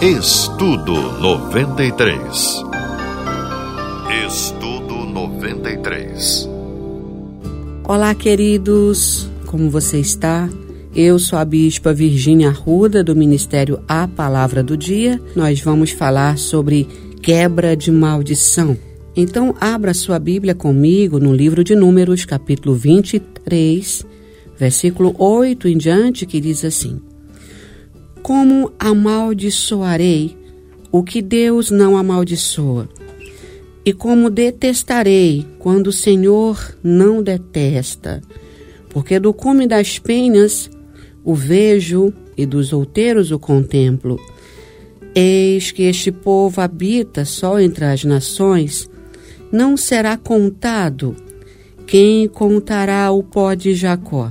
Estudo 93. Estudo 93. Olá, queridos. Como você está? Eu sou a bispa Virgínia Arruda, do Ministério A Palavra do Dia. Nós vamos falar sobre quebra de maldição. Então, abra sua Bíblia comigo no livro de Números, capítulo 23, versículo 8 em diante, que diz assim: como amaldiçoarei o que Deus não amaldiçoa? E como detestarei quando o Senhor não detesta? Porque do cume das penhas o vejo e dos outeiros o contemplo. Eis que este povo habita só entre as nações, não será contado. Quem contará o pó de Jacó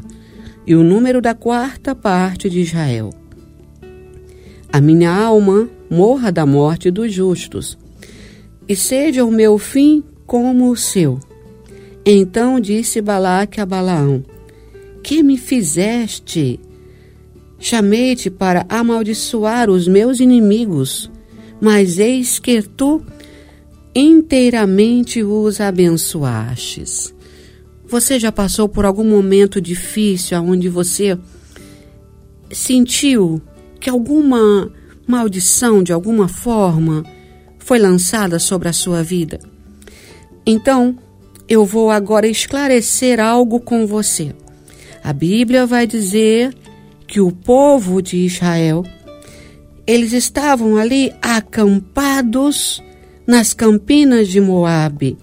e o número da quarta parte de Israel? A minha alma morra da morte dos justos, e seja o meu fim como o seu. Então disse Balaque a Balaão: Que me fizeste? Chamei-te para amaldiçoar os meus inimigos, mas eis que tu inteiramente os abençoastes. Você já passou por algum momento difícil onde você sentiu que alguma maldição de alguma forma foi lançada sobre a sua vida. Então, eu vou agora esclarecer algo com você. A Bíblia vai dizer que o povo de Israel, eles estavam ali acampados nas campinas de Moabe,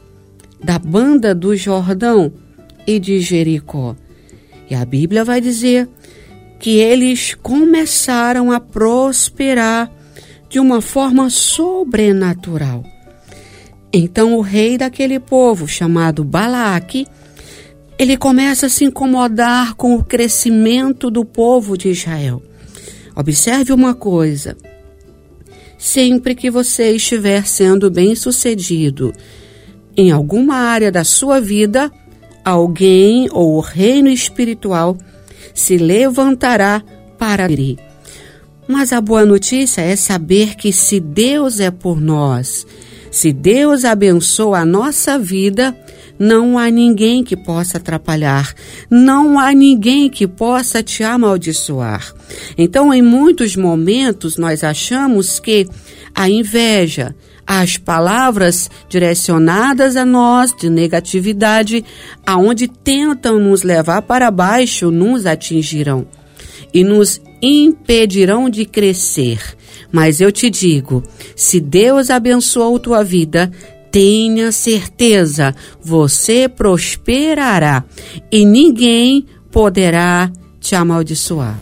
da banda do Jordão e de Jericó. E a Bíblia vai dizer que eles começaram a prosperar de uma forma sobrenatural. Então o rei daquele povo, chamado Balaque, ele começa a se incomodar com o crescimento do povo de Israel. Observe uma coisa: sempre que você estiver sendo bem-sucedido em alguma área da sua vida, alguém ou o reino espiritual se levantará para abrir. Mas a boa notícia é saber que se Deus é por nós, se Deus abençoa a nossa vida, não há ninguém que possa atrapalhar, não há ninguém que possa te amaldiçoar. Então, em muitos momentos, nós achamos que a inveja, as palavras direcionadas a nós de negatividade, aonde tentam nos levar para baixo, nos atingirão e nos impedirão de crescer. Mas eu te digo, se Deus abençoou tua vida, tenha certeza, você prosperará e ninguém poderá te amaldiçoar.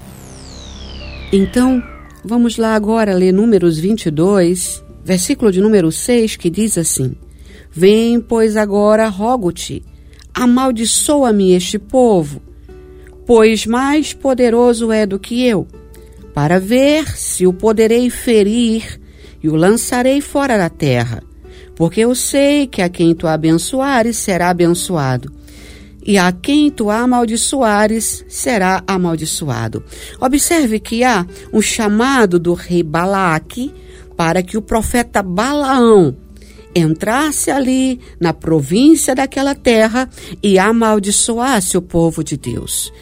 Então, vamos lá agora ler Números 22, versículo de número 6, que diz assim: Vem, pois agora, rogo-te, amaldiçoa-me este povo, pois mais poderoso é do que eu, para ver se o poderei ferir e o lançarei fora da terra. Porque eu sei que a quem tu abençoares será abençoado, e a quem tu amaldiçoares será amaldiçoado. Observe que há um chamado do rei Balaque para que o profeta Balaão entrasse ali na província daquela terra e amaldiçoasse o povo de Deus.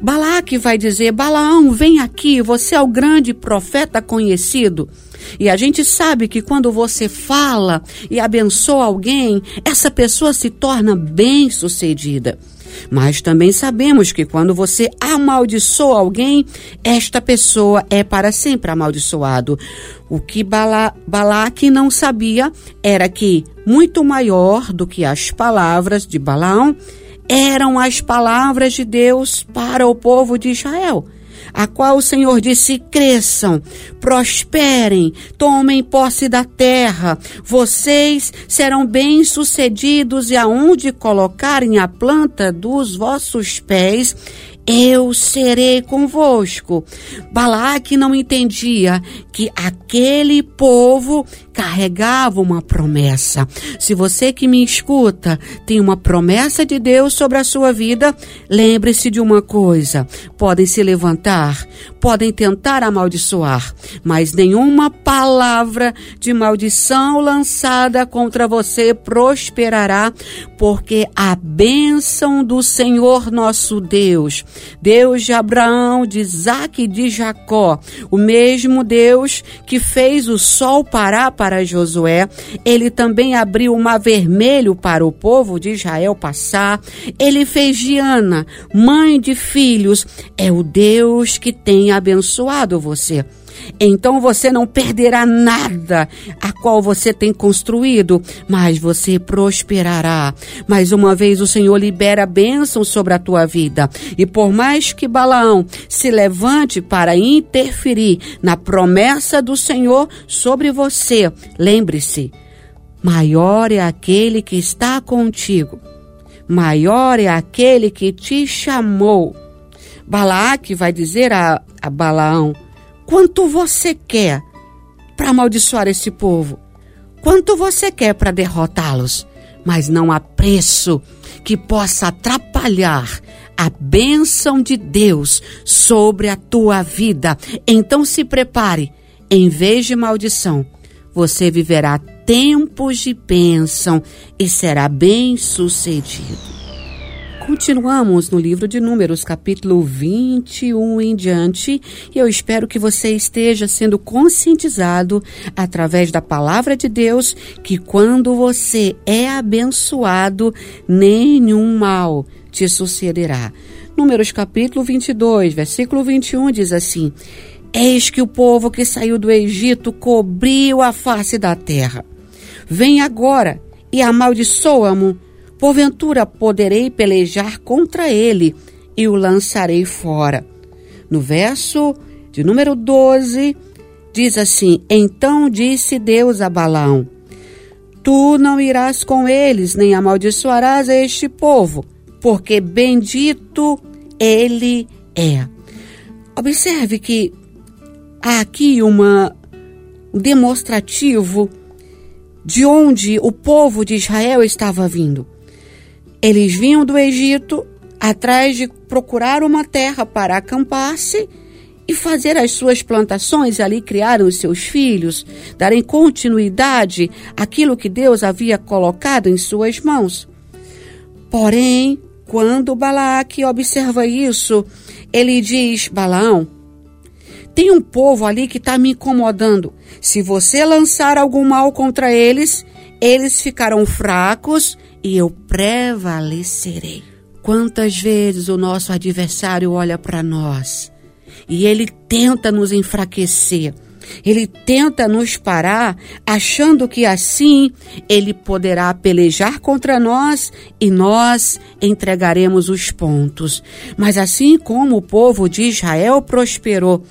Balaque vai dizer: Balaão, vem aqui, você é o grande profeta conhecido. E a gente sabe que quando você fala e abençoa alguém, essa pessoa se torna bem-sucedida. Mas também sabemos que quando você amaldiçoa alguém, esta pessoa é para sempre amaldiçoado. O que Bala, Balaque não sabia era que muito maior do que as palavras de Balaão eram as palavras de Deus para o povo de Israel a qual o Senhor disse: cresçam, prosperem, tomem posse da terra, vocês serão bem-sucedidos e aonde colocarem a planta dos vossos pés, eu serei convosco. Balaque não entendia que aquele povo carregava uma promessa. Se você que me escuta tem uma promessa de Deus sobre a sua vida, lembre-se de uma coisa: podem se levantar, podem tentar amaldiçoar, mas nenhuma palavra de maldição lançada contra você prosperará, porque a bênção do Senhor nosso Deus, Deus de Abraão, de Isaac e de Jacó, o mesmo Deus que fez o sol parar para Josué, ele também abriu o mar vermelho para o povo de Israel passar, ele fez Diana, mãe de filhos, é o Deus que tem abençoado você. Então você não perderá nada a qual você tem construído, mas você prosperará. Mais uma vez o Senhor libera bênção sobre a tua vida. E por mais que Balaão se levante para interferir na promessa do Senhor sobre você, lembre-se, maior é aquele que está contigo. Maior é aquele que te chamou. Balaque vai dizer a, a Balaão: Quanto você quer para amaldiçoar esse povo? Quanto você quer para derrotá-los? Mas não há preço que possa atrapalhar a bênção de Deus sobre a tua vida. Então se prepare, em vez de maldição, você viverá tempos de bênção e será bem sucedido. Continuamos no livro de Números, capítulo 21 em diante, e eu espero que você esteja sendo conscientizado através da palavra de Deus que quando você é abençoado, nenhum mal te sucederá. Números capítulo 22, versículo 21 diz assim: Eis que o povo que saiu do Egito cobriu a face da terra. Vem agora e amaldiçoa-mo Porventura poderei pelejar contra ele e o lançarei fora. No verso de número 12, diz assim: Então disse Deus a Balaão: Tu não irás com eles, nem amaldiçoarás este povo, porque bendito ele é. Observe que há aqui uma um demonstrativo de onde o povo de Israel estava vindo. Eles vinham do Egito atrás de procurar uma terra para acampar-se e fazer as suas plantações, ali criaram os seus filhos, darem continuidade àquilo que Deus havia colocado em suas mãos. Porém, quando Balaque observa isso, ele diz: Balaão, tem um povo ali que está me incomodando. Se você lançar algum mal contra eles, eles ficarão fracos e eu prevalecerei. Quantas vezes o nosso adversário olha para nós e ele tenta nos enfraquecer, ele tenta nos parar, achando que assim ele poderá pelejar contra nós e nós entregaremos os pontos. Mas assim como o povo de Israel prosperou,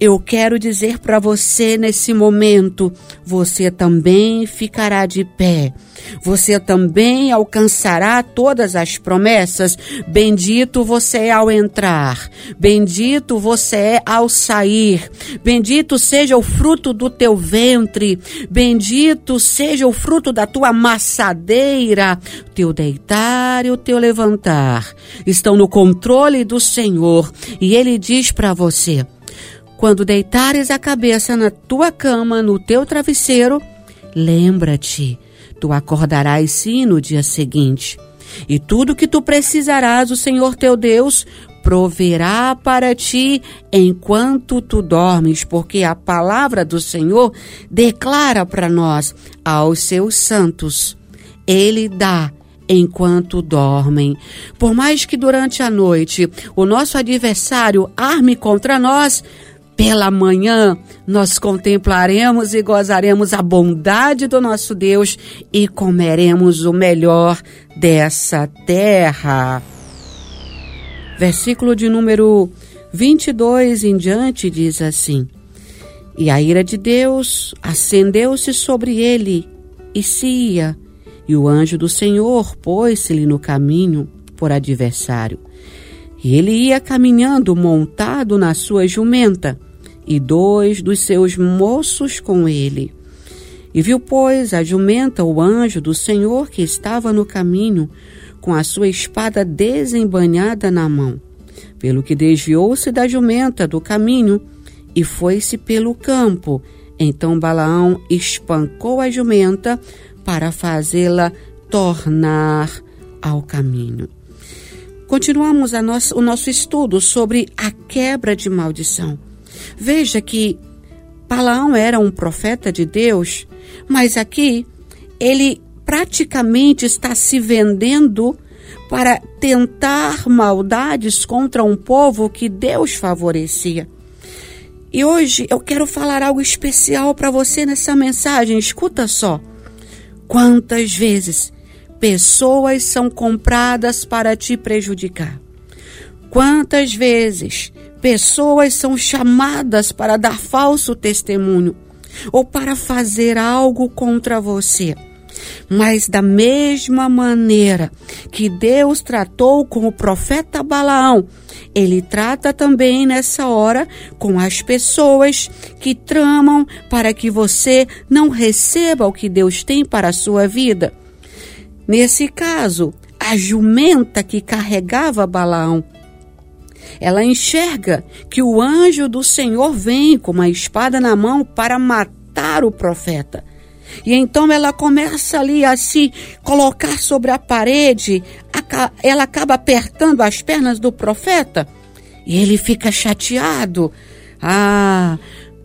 eu quero dizer para você nesse momento: você também ficará de pé. Você também alcançará todas as promessas. Bendito você é ao entrar, bendito você é ao sair. Bendito seja o fruto do teu ventre, bendito seja o fruto da tua maçadeira. teu deitar e o teu levantar estão no controle do Senhor. E ele diz para você: quando deitares a cabeça na tua cama, no teu travesseiro, lembra-te, tu acordarás sim no dia seguinte. E tudo que tu precisarás, o Senhor teu Deus proverá para ti enquanto tu dormes, porque a palavra do Senhor declara para nós aos seus santos. Ele dá enquanto dormem. Por mais que durante a noite o nosso adversário arme contra nós, pela manhã, nós contemplaremos e gozaremos a bondade do nosso Deus e comeremos o melhor dessa terra. Versículo de número 22 em diante diz assim: E a ira de Deus acendeu-se sobre ele e se ia, e o anjo do Senhor pôs-se-lhe no caminho por adversário. E ele ia caminhando montado na sua jumenta, e dois dos seus moços com ele. E viu, pois, a jumenta o anjo do Senhor que estava no caminho, com a sua espada desembanhada na mão. Pelo que desviou-se da jumenta do caminho e foi-se pelo campo. Então Balaão espancou a jumenta para fazê-la tornar ao caminho. Continuamos o nosso estudo sobre a quebra de maldição. Veja que Balaão era um profeta de Deus, mas aqui ele praticamente está se vendendo para tentar maldades contra um povo que Deus favorecia. E hoje eu quero falar algo especial para você nessa mensagem. Escuta só. Quantas vezes pessoas são compradas para te prejudicar? Quantas vezes pessoas são chamadas para dar falso testemunho ou para fazer algo contra você? Mas da mesma maneira que Deus tratou com o profeta Balaão, ele trata também nessa hora com as pessoas que tramam para que você não receba o que Deus tem para a sua vida. Nesse caso, a jumenta que carregava Balaão, ela enxerga que o anjo do Senhor vem com uma espada na mão para matar o profeta. E então ela começa ali a se colocar sobre a parede, ela acaba apertando as pernas do profeta e ele fica chateado. Ah,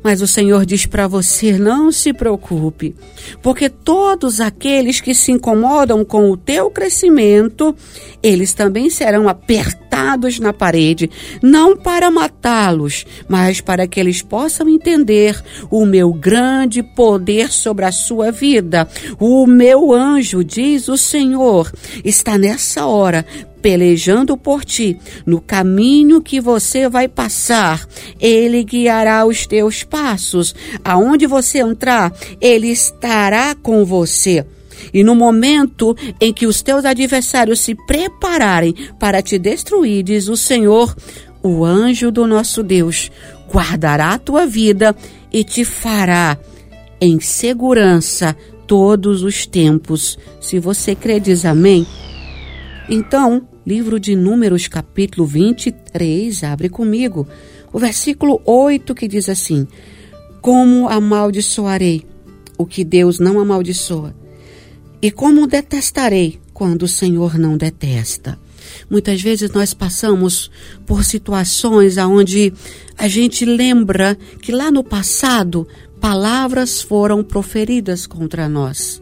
mas o Senhor diz para você: não se preocupe, porque todos aqueles que se incomodam com o teu crescimento, eles também serão apertados na parede, não para matá-los, mas para que eles possam entender o meu grande poder sobre a sua vida. O meu anjo, diz o Senhor, está nessa hora pelejando por ti, no caminho que você vai passar, ele guiará os teus passos. Aonde você entrar, ele estará com você. E no momento em que os teus adversários se prepararem para te destruir, diz o Senhor, o anjo do nosso Deus guardará a tua vida e te fará em segurança todos os tempos. Se você crê, diz amém. Então, livro de Números, capítulo 23, abre comigo, o versículo 8 que diz assim: Como amaldiçoarei o que Deus não amaldiçoa? E como detestarei quando o Senhor não detesta? Muitas vezes nós passamos por situações onde a gente lembra que lá no passado palavras foram proferidas contra nós.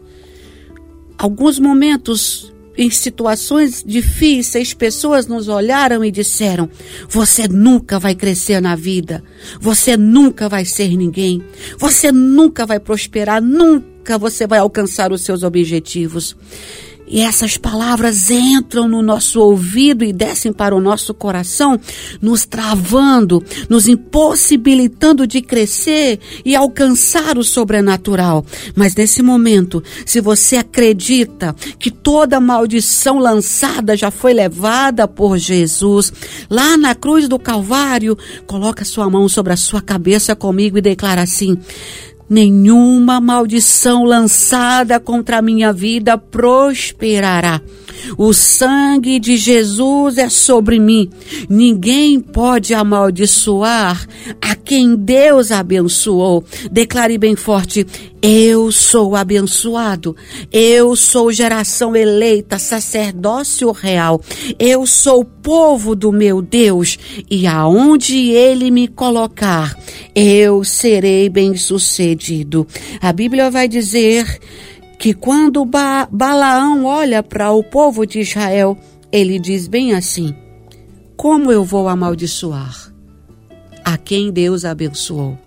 Alguns momentos em situações difíceis, pessoas nos olharam e disseram: Você nunca vai crescer na vida, você nunca vai ser ninguém, você nunca vai prosperar, nunca você vai alcançar os seus objetivos. E essas palavras entram no nosso ouvido e descem para o nosso coração, nos travando, nos impossibilitando de crescer e alcançar o sobrenatural. Mas nesse momento, se você acredita que toda maldição lançada já foi levada por Jesus, lá na cruz do Calvário, coloca sua mão sobre a sua cabeça comigo e declara assim: nenhuma maldição lançada contra a minha vida prosperará. O sangue de Jesus é sobre mim. Ninguém pode amaldiçoar a quem Deus abençoou. Declare bem forte: eu sou abençoado. Eu sou geração eleita, sacerdócio real. Eu sou povo do meu Deus. E aonde ele me colocar, eu serei bem-sucedido. A Bíblia vai dizer que quando ba Balaão olha para o povo de Israel, ele diz bem assim: Como eu vou amaldiçoar a quem Deus abençoou?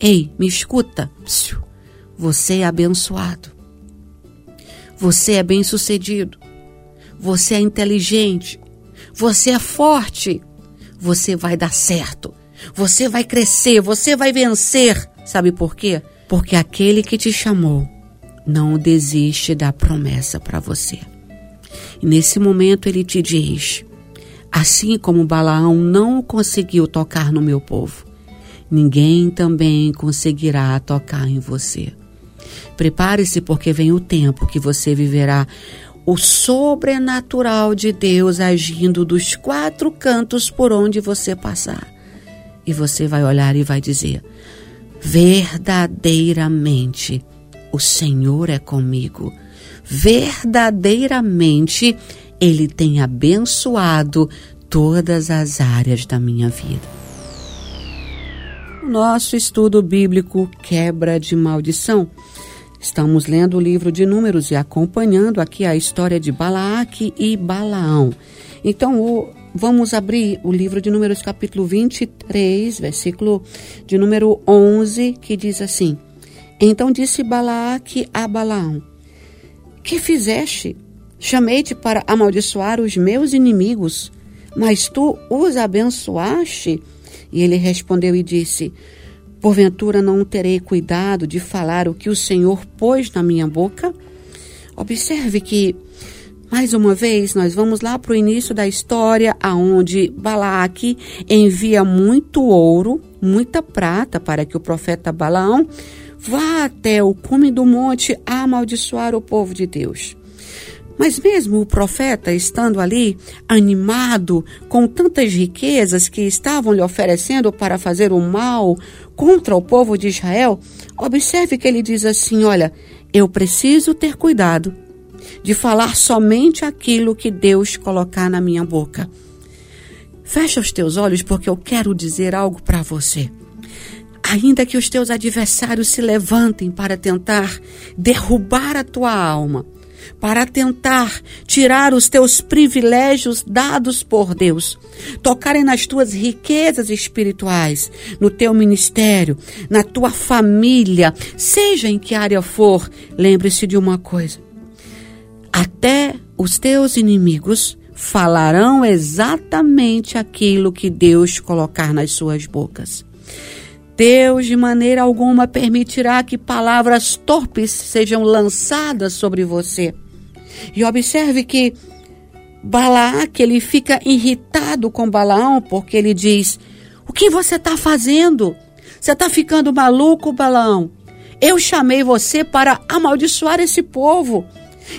Ei, me escuta. Você é abençoado. Você é bem-sucedido. Você é inteligente. Você é forte. Você vai dar certo. Você vai crescer. Você vai vencer. Sabe por quê? Porque aquele que te chamou não desiste da promessa para você. E nesse momento ele te diz: assim como Balaão não conseguiu tocar no meu povo, ninguém também conseguirá tocar em você. Prepare-se, porque vem o tempo que você viverá o sobrenatural de Deus agindo dos quatro cantos por onde você passar. E você vai olhar e vai dizer: verdadeiramente o Senhor é comigo. Verdadeiramente Ele tem abençoado todas as áreas da minha vida. Nosso estudo bíblico Quebra de Maldição Estamos lendo o livro de Números e acompanhando aqui a história de Balaque e Balaão. Então, o, vamos abrir o livro de Números, capítulo 23, versículo de número 11, que diz assim: Então disse Balaque a Balaão: Que fizeste? Chamei-te para amaldiçoar os meus inimigos, mas tu os abençoaste? E ele respondeu e disse: Porventura não terei cuidado de falar o que o Senhor pôs na minha boca? Observe que, mais uma vez, nós vamos lá para o início da história, aonde Balaque envia muito ouro, muita prata, para que o profeta Balaão vá até o cume do monte amaldiçoar o povo de Deus. Mas mesmo o profeta, estando ali, animado com tantas riquezas que estavam lhe oferecendo para fazer o mal contra o povo de Israel, observe que ele diz assim: Olha, eu preciso ter cuidado de falar somente aquilo que Deus colocar na minha boca. Fecha os teus olhos porque eu quero dizer algo para você. Ainda que os teus adversários se levantem para tentar derrubar a tua alma, para tentar tirar os teus privilégios dados por Deus, tocarem nas tuas riquezas espirituais, no teu ministério, na tua família, seja em que área for, lembre-se de uma coisa: até os teus inimigos falarão exatamente aquilo que Deus colocar nas suas bocas. Deus de maneira alguma permitirá que palavras torpes sejam lançadas sobre você. E observe que Balaque ele fica irritado com Balaão porque ele diz: O que você está fazendo? Você está ficando maluco, Balaão? Eu chamei você para amaldiçoar esse povo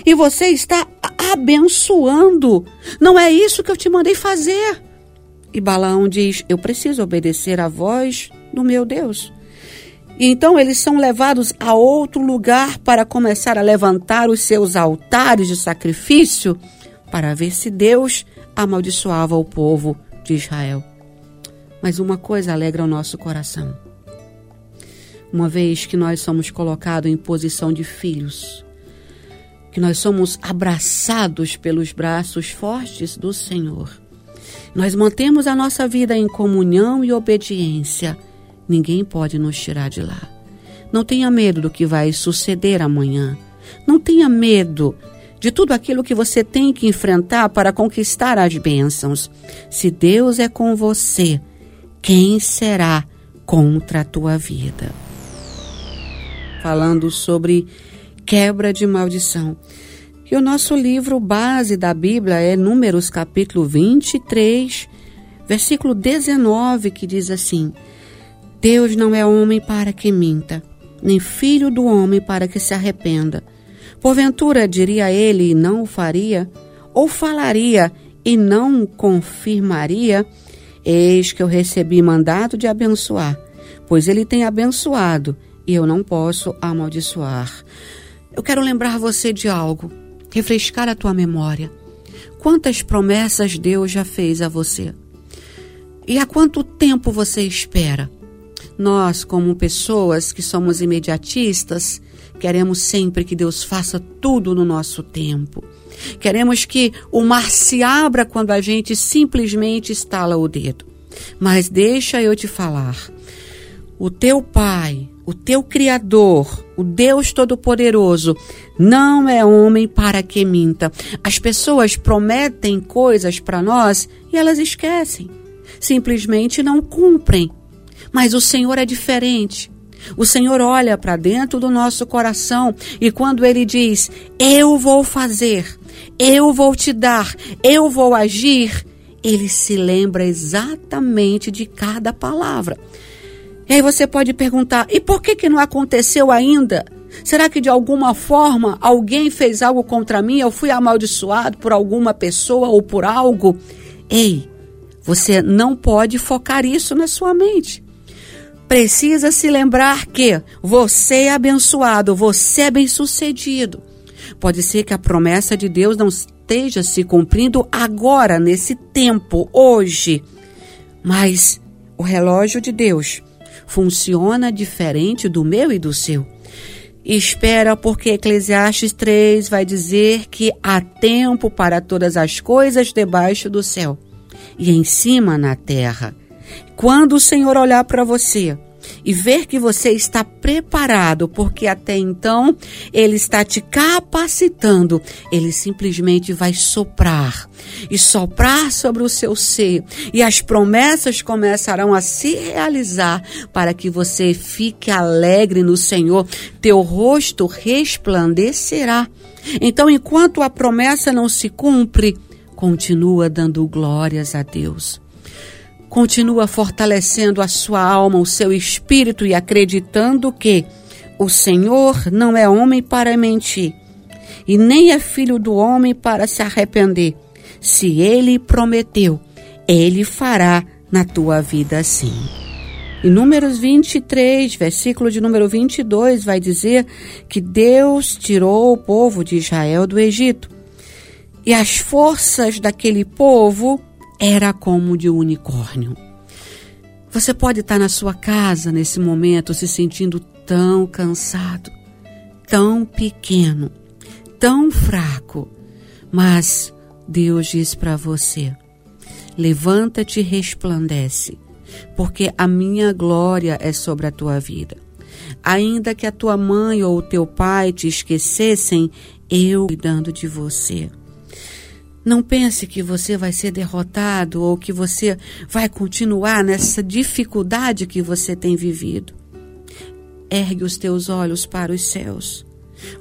e você está abençoando. Não é isso que eu te mandei fazer. E Balaão diz: Eu preciso obedecer à voz do meu Deus. Então eles são levados a outro lugar para começar a levantar os seus altares de sacrifício para ver se Deus amaldiçoava o povo de Israel. Mas uma coisa alegra o nosso coração. Uma vez que nós somos colocados em posição de filhos, que nós somos abraçados pelos braços fortes do Senhor, nós mantemos a nossa vida em comunhão e obediência Ninguém pode nos tirar de lá. Não tenha medo do que vai suceder amanhã. Não tenha medo de tudo aquilo que você tem que enfrentar para conquistar as bênçãos. Se Deus é com você, quem será contra a tua vida? Falando sobre quebra de maldição. E o nosso livro base da Bíblia é Números capítulo 23, versículo 19, que diz assim: Deus não é homem para que minta, nem filho do homem para que se arrependa. Porventura diria ele e não o faria, ou falaria e não confirmaria? Eis que eu recebi mandado de abençoar, pois ele tem abençoado e eu não posso amaldiçoar. Eu quero lembrar você de algo, refrescar a tua memória. Quantas promessas Deus já fez a você? E há quanto tempo você espera? Nós, como pessoas que somos imediatistas, queremos sempre que Deus faça tudo no nosso tempo. Queremos que o mar se abra quando a gente simplesmente estala o dedo. Mas deixa eu te falar. O teu Pai, o teu Criador, o Deus Todo-Poderoso, não é homem para que minta. As pessoas prometem coisas para nós e elas esquecem. Simplesmente não cumprem. Mas o Senhor é diferente. O Senhor olha para dentro do nosso coração e quando ele diz: Eu vou fazer, eu vou te dar, eu vou agir, ele se lembra exatamente de cada palavra. E aí você pode perguntar: e por que, que não aconteceu ainda? Será que de alguma forma alguém fez algo contra mim? Eu fui amaldiçoado por alguma pessoa ou por algo? Ei, você não pode focar isso na sua mente. Precisa se lembrar que você é abençoado, você é bem-sucedido. Pode ser que a promessa de Deus não esteja se cumprindo agora, nesse tempo, hoje. Mas o relógio de Deus funciona diferente do meu e do seu. Espera, porque Eclesiastes 3 vai dizer que há tempo para todas as coisas debaixo do céu e em cima na terra. Quando o Senhor olhar para você, e ver que você está preparado, porque até então ele está te capacitando, ele simplesmente vai soprar e soprar sobre o seu ser, e as promessas começarão a se realizar para que você fique alegre no Senhor, teu rosto resplandecerá. Então, enquanto a promessa não se cumpre, continua dando glórias a Deus. Continua fortalecendo a sua alma, o seu espírito e acreditando que o Senhor não é homem para mentir e nem é filho do homem para se arrepender. Se ele prometeu, ele fará na tua vida sim. Em Números 23, versículo de número 22, vai dizer que Deus tirou o povo de Israel do Egito. E as forças daquele povo era como de um unicórnio. Você pode estar na sua casa nesse momento se sentindo tão cansado, tão pequeno, tão fraco, mas Deus diz para você: levanta-te e resplandece, porque a minha glória é sobre a tua vida. Ainda que a tua mãe ou o teu pai te esquecessem, eu cuidando de você. Não pense que você vai ser derrotado ou que você vai continuar nessa dificuldade que você tem vivido. Ergue os teus olhos para os céus.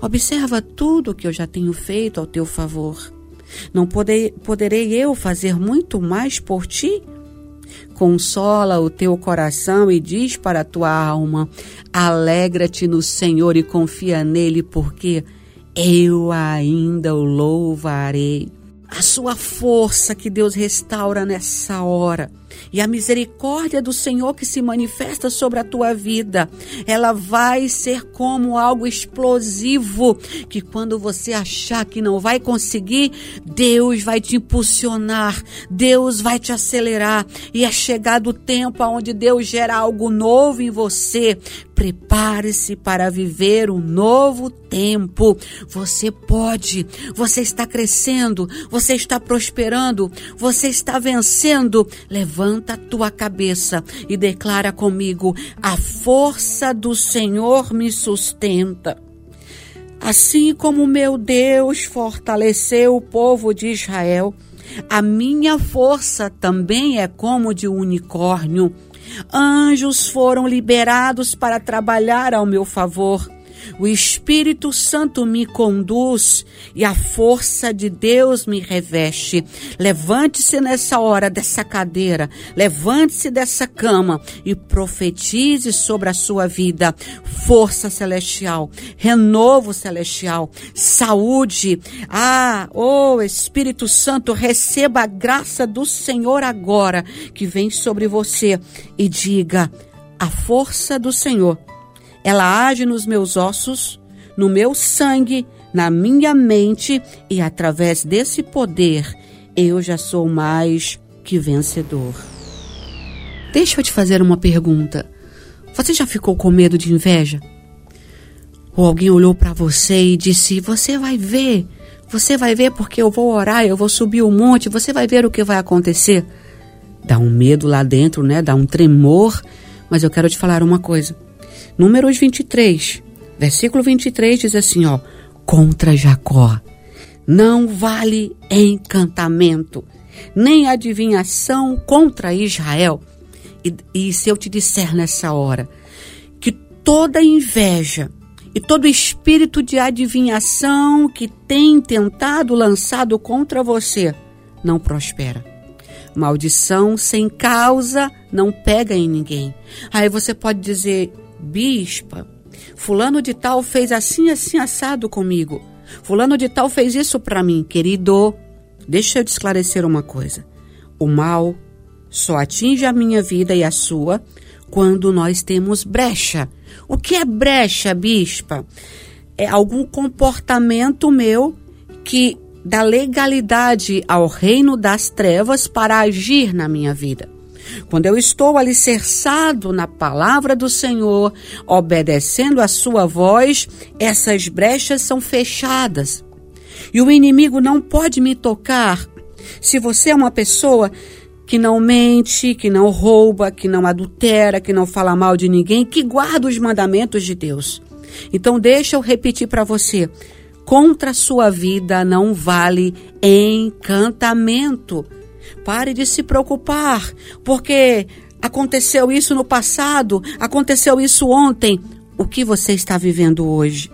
Observa tudo que eu já tenho feito ao teu favor. Não poderei, poderei eu fazer muito mais por ti? Consola o teu coração e diz para a tua alma: alegra-te no Senhor e confia nele, porque eu ainda o louvarei a sua força que Deus restaura nessa hora e a misericórdia do Senhor que se manifesta sobre a tua vida, ela vai ser como algo explosivo que quando você achar que não vai conseguir, Deus vai te impulsionar, Deus vai te acelerar e é chegado o tempo onde Deus gera algo novo em você. Prepare-se para viver um novo tempo. Você pode, você está crescendo, você está prosperando, você está vencendo. Levanta a tua cabeça e declara comigo: a força do Senhor me sustenta. Assim como meu Deus fortaleceu o povo de Israel, a minha força também é como de um unicórnio. Anjos foram liberados para trabalhar ao meu favor. O Espírito Santo me conduz e a força de Deus me reveste. Levante-se nessa hora dessa cadeira, levante-se dessa cama e profetize sobre a sua vida força celestial, renovo celestial, saúde. Ah, oh Espírito Santo, receba a graça do Senhor agora que vem sobre você e diga: a força do Senhor ela age nos meus ossos, no meu sangue, na minha mente e através desse poder eu já sou mais que vencedor. Deixa eu te fazer uma pergunta. Você já ficou com medo de inveja? Ou alguém olhou para você e disse: Você vai ver, você vai ver porque eu vou orar, eu vou subir o um monte, você vai ver o que vai acontecer. Dá um medo lá dentro, né? Dá um tremor. Mas eu quero te falar uma coisa. Números 23, versículo 23 diz assim, ó, contra Jacó. Não vale encantamento, nem adivinhação contra Israel. E, e se eu te disser nessa hora que toda inveja e todo espírito de adivinhação que tem tentado lançado contra você não prospera. Maldição sem causa não pega em ninguém. Aí você pode dizer, bispa, Fulano de tal fez assim, assim, assado comigo. Fulano de tal fez isso para mim, querido. Deixa eu te esclarecer uma coisa. O mal só atinge a minha vida e a sua quando nós temos brecha. O que é brecha, bispa? É algum comportamento meu que dá legalidade ao reino das trevas para agir na minha vida. Quando eu estou alicerçado na palavra do Senhor, obedecendo a sua voz, essas brechas são fechadas. E o inimigo não pode me tocar. Se você é uma pessoa que não mente, que não rouba, que não adultera, que não fala mal de ninguém, que guarda os mandamentos de Deus. Então deixa eu repetir para você. Contra a sua vida não vale encantamento. Pare de se preocupar, porque aconteceu isso no passado, aconteceu isso ontem. O que você está vivendo hoje?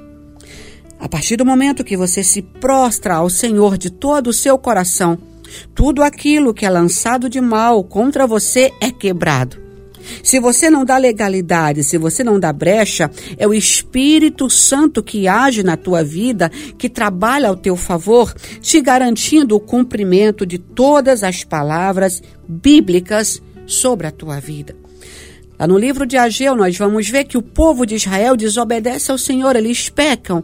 A partir do momento que você se prostra ao Senhor de todo o seu coração, tudo aquilo que é lançado de mal contra você é quebrado. Se você não dá legalidade, se você não dá brecha, é o Espírito Santo que age na tua vida, que trabalha ao teu favor, te garantindo o cumprimento de todas as palavras bíblicas sobre a tua vida. Lá no livro de Ageu, nós vamos ver que o povo de Israel desobedece ao Senhor, eles pecam.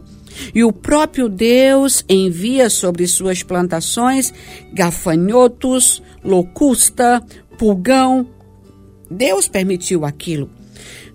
E o próprio Deus envia sobre suas plantações gafanhotos, locusta, pulgão. Deus permitiu aquilo.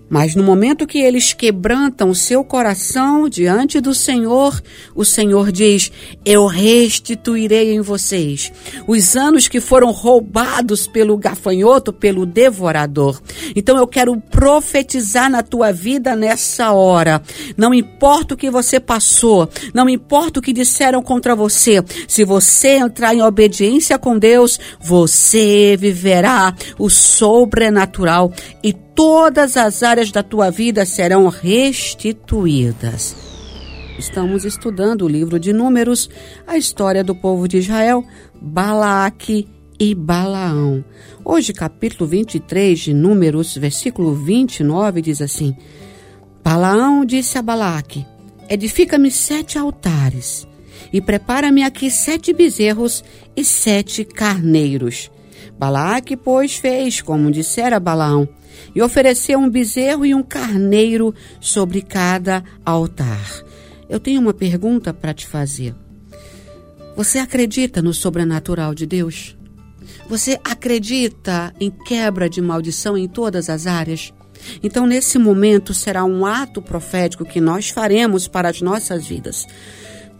Mas no momento que eles quebrantam o seu coração diante do Senhor, o Senhor diz: Eu restituirei em vocês os anos que foram roubados pelo gafanhoto, pelo devorador. Então eu quero profetizar na tua vida nessa hora. Não importa o que você passou, não importa o que disseram contra você, se você entrar em obediência com Deus, você viverá o sobrenatural e todas as áreas da tua vida serão restituídas. Estamos estudando o livro de Números, a história do povo de Israel, Balaque e Balaão. Hoje, capítulo 23 de Números, versículo 29, diz assim: Balaão disse a Balaque: Edifica-me sete altares e prepara-me aqui sete bezerros e sete carneiros. Balaque, pois, fez como dissera Balaão e ofereceu um bezerro e um carneiro sobre cada altar. Eu tenho uma pergunta para te fazer. Você acredita no sobrenatural de Deus? Você acredita em quebra de maldição em todas as áreas? Então, nesse momento, será um ato profético que nós faremos para as nossas vidas.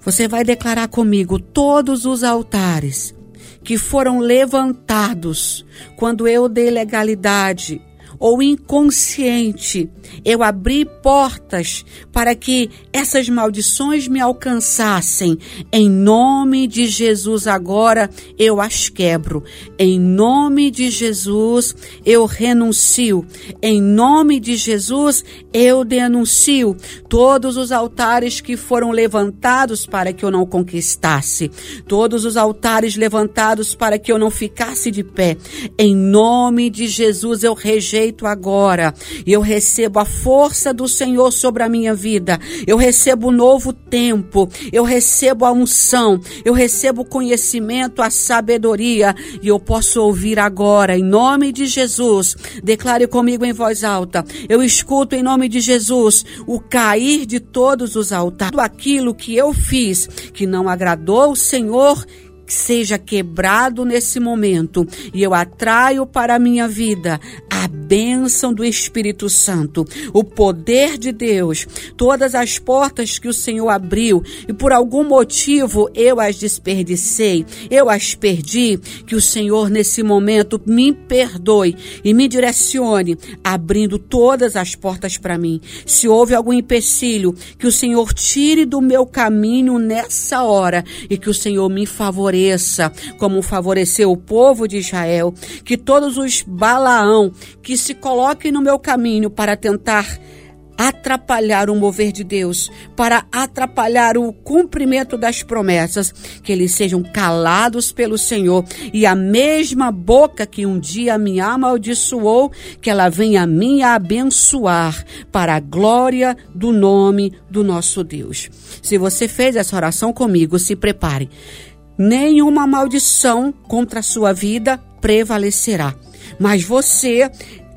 Você vai declarar comigo todos os altares que foram levantados quando eu dei legalidade ou inconsciente, eu abri portas para que essas maldições me alcançassem. Em nome de Jesus, agora eu as quebro. Em nome de Jesus, eu renuncio. Em nome de Jesus, eu denuncio todos os altares que foram levantados para que eu não conquistasse, todos os altares levantados para que eu não ficasse de pé. Em nome de Jesus, eu rejeito agora. E eu recebo a força do Senhor sobre a minha vida. Eu recebo um novo tempo. Eu recebo a unção. Eu recebo o conhecimento, a sabedoria. E eu posso ouvir agora, em nome de Jesus. Declare comigo em voz alta. Eu escuto em nome de Jesus o cair de todos os altares. Tudo aquilo que eu fiz que não agradou o Senhor seja quebrado nesse momento. E eu atraio para a minha vida a bênção do Espírito Santo, o poder de Deus, todas as portas que o Senhor abriu e por algum motivo eu as desperdicei, eu as perdi, que o Senhor nesse momento me perdoe e me direcione, abrindo todas as portas para mim. Se houve algum empecilho, que o Senhor tire do meu caminho nessa hora e que o Senhor me favoreça, como favoreceu o povo de Israel, que todos os Balaão que se coloquem no meu caminho para tentar atrapalhar o mover de Deus, para atrapalhar o cumprimento das promessas, que eles sejam calados pelo Senhor e a mesma boca que um dia me amaldiçoou, que ela venha a mim abençoar para a glória do nome do nosso Deus. Se você fez essa oração comigo, se prepare. Nenhuma maldição contra a sua vida prevalecerá. Mas você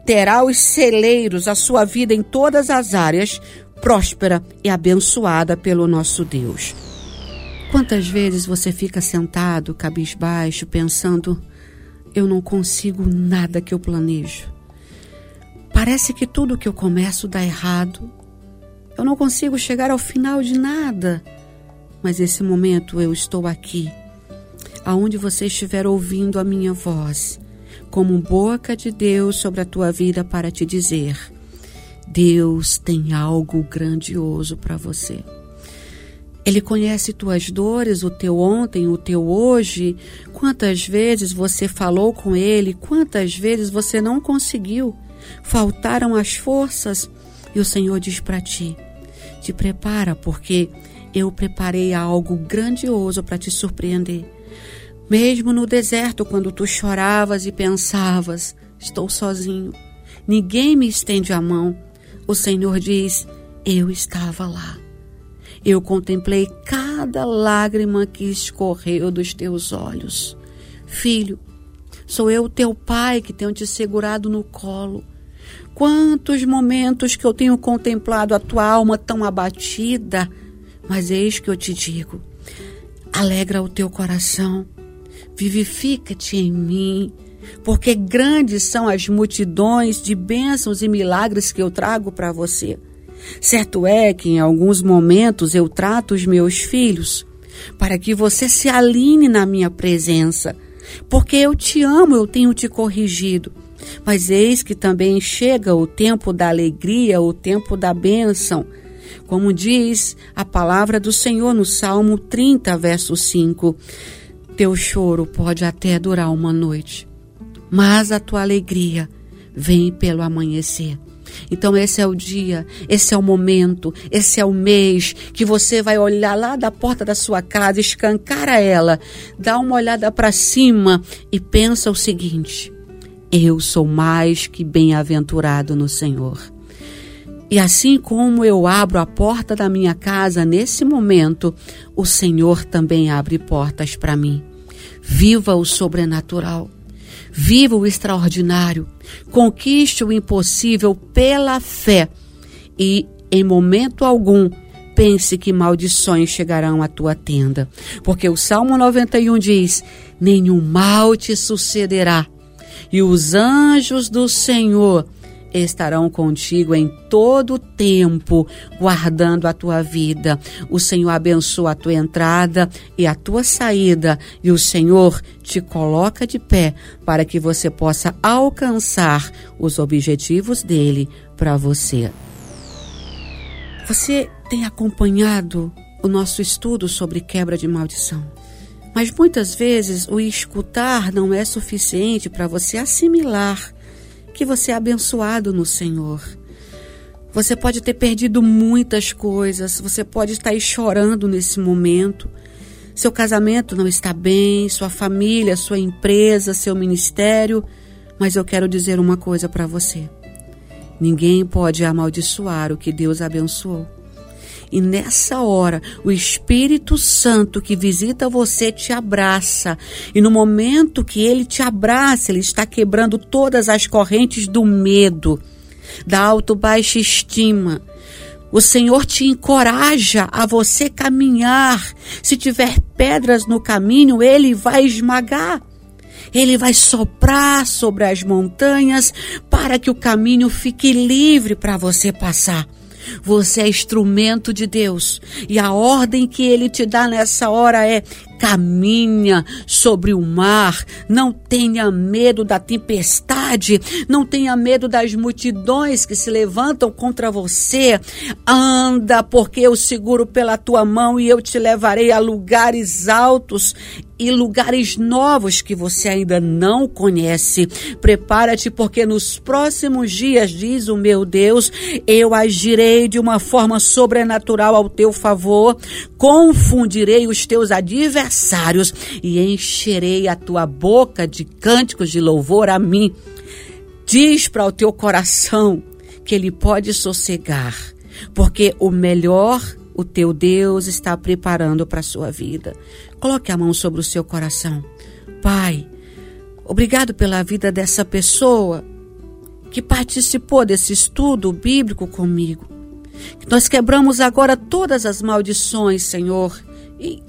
terá os celeiros, a sua vida em todas as áreas, próspera e abençoada pelo nosso Deus. Quantas vezes você fica sentado, cabisbaixo, pensando: eu não consigo nada que eu planejo. Parece que tudo que eu começo dá errado. Eu não consigo chegar ao final de nada. Mas esse momento eu estou aqui, aonde você estiver ouvindo a minha voz como boca de Deus sobre a tua vida para te dizer: Deus tem algo grandioso para você. Ele conhece tuas dores, o teu ontem, o teu hoje. Quantas vezes você falou com ele, quantas vezes você não conseguiu. Faltaram as forças. E o Senhor diz para ti: te prepara, porque eu preparei algo grandioso para te surpreender. Mesmo no deserto, quando tu choravas e pensavas: estou sozinho, ninguém me estende a mão, o Senhor diz: eu estava lá. Eu contemplei cada lágrima que escorreu dos teus olhos. Filho, sou eu, teu pai, que tenho te segurado no colo. Quantos momentos que eu tenho contemplado a tua alma tão abatida, mas eis que eu te digo: alegra o teu coração vivifica-te em mim, porque grandes são as multidões de bênçãos e milagres que eu trago para você. Certo é que em alguns momentos eu trato os meus filhos para que você se alinhe na minha presença, porque eu te amo, eu tenho te corrigido. Mas eis que também chega o tempo da alegria, o tempo da bênção. Como diz a palavra do Senhor no Salmo 30, verso 5. Teu choro pode até durar uma noite, mas a tua alegria vem pelo amanhecer. Então, esse é o dia, esse é o momento, esse é o mês que você vai olhar lá da porta da sua casa, escancara ela, dá uma olhada para cima e pensa o seguinte: eu sou mais que bem-aventurado no Senhor. E assim como eu abro a porta da minha casa nesse momento, o Senhor também abre portas para mim. Viva o sobrenatural. Viva o extraordinário. Conquiste o impossível pela fé. E, em momento algum, pense que maldições chegarão à tua tenda. Porque o Salmo 91 diz: Nenhum mal te sucederá. E os anjos do Senhor estarão contigo em todo o tempo, guardando a tua vida. O Senhor abençoa a tua entrada e a tua saída, e o Senhor te coloca de pé para que você possa alcançar os objetivos dele para você. Você tem acompanhado o nosso estudo sobre quebra de maldição. Mas muitas vezes o escutar não é suficiente para você assimilar que você é abençoado no Senhor. Você pode ter perdido muitas coisas, você pode estar aí chorando nesse momento. Seu casamento não está bem, sua família, sua empresa, seu ministério, mas eu quero dizer uma coisa para você. Ninguém pode amaldiçoar o que Deus abençoou. E nessa hora, o Espírito Santo que visita você te abraça. E no momento que ele te abraça, ele está quebrando todas as correntes do medo, da auto-baixa estima. O Senhor te encoraja a você caminhar. Se tiver pedras no caminho, ele vai esmagar. Ele vai soprar sobre as montanhas para que o caminho fique livre para você passar. Você é instrumento de Deus. E a ordem que ele te dá nessa hora é: caminha sobre o mar, não tenha medo da tempestade, não tenha medo das multidões que se levantam contra você. Anda, porque eu seguro pela tua mão e eu te levarei a lugares altos e lugares novos que você ainda não conhece. Prepara-te, porque nos próximos dias, diz o meu Deus, eu agirei de uma forma sobrenatural ao teu favor, confundirei os teus adversários e encherei a tua boca de cânticos de louvor a mim. Diz para o teu coração que ele pode sossegar, porque o melhor o teu Deus está preparando para a sua vida. Coloque a mão sobre o seu coração. Pai, obrigado pela vida dessa pessoa que participou desse estudo bíblico comigo. Nós quebramos agora todas as maldições, Senhor,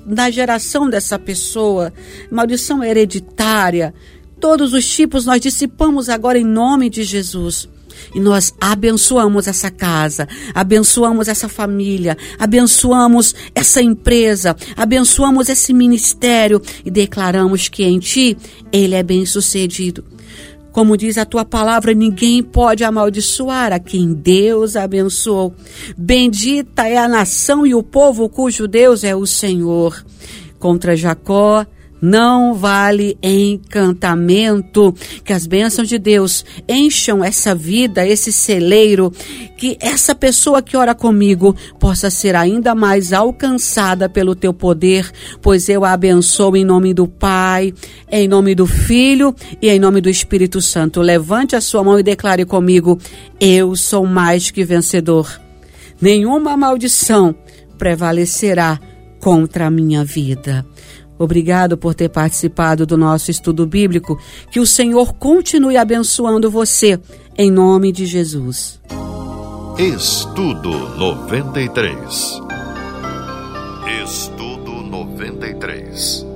na geração dessa pessoa, maldição hereditária, todos os tipos nós dissipamos agora em nome de Jesus. E nós abençoamos essa casa, abençoamos essa família, abençoamos essa empresa, abençoamos esse ministério e declaramos que em ti ele é bem-sucedido. Como diz a tua palavra, ninguém pode amaldiçoar a quem Deus abençoou. Bendita é a nação e o povo cujo Deus é o Senhor. Contra Jacó, não vale encantamento. Que as bênçãos de Deus encham essa vida, esse celeiro, que essa pessoa que ora comigo possa ser ainda mais alcançada pelo teu poder, pois eu a abençoo em nome do Pai, em nome do Filho e em nome do Espírito Santo. Levante a sua mão e declare comigo: Eu sou mais que vencedor. Nenhuma maldição prevalecerá contra a minha vida. Obrigado por ter participado do nosso estudo bíblico. Que o Senhor continue abençoando você, em nome de Jesus. Estudo 93. Estudo 93.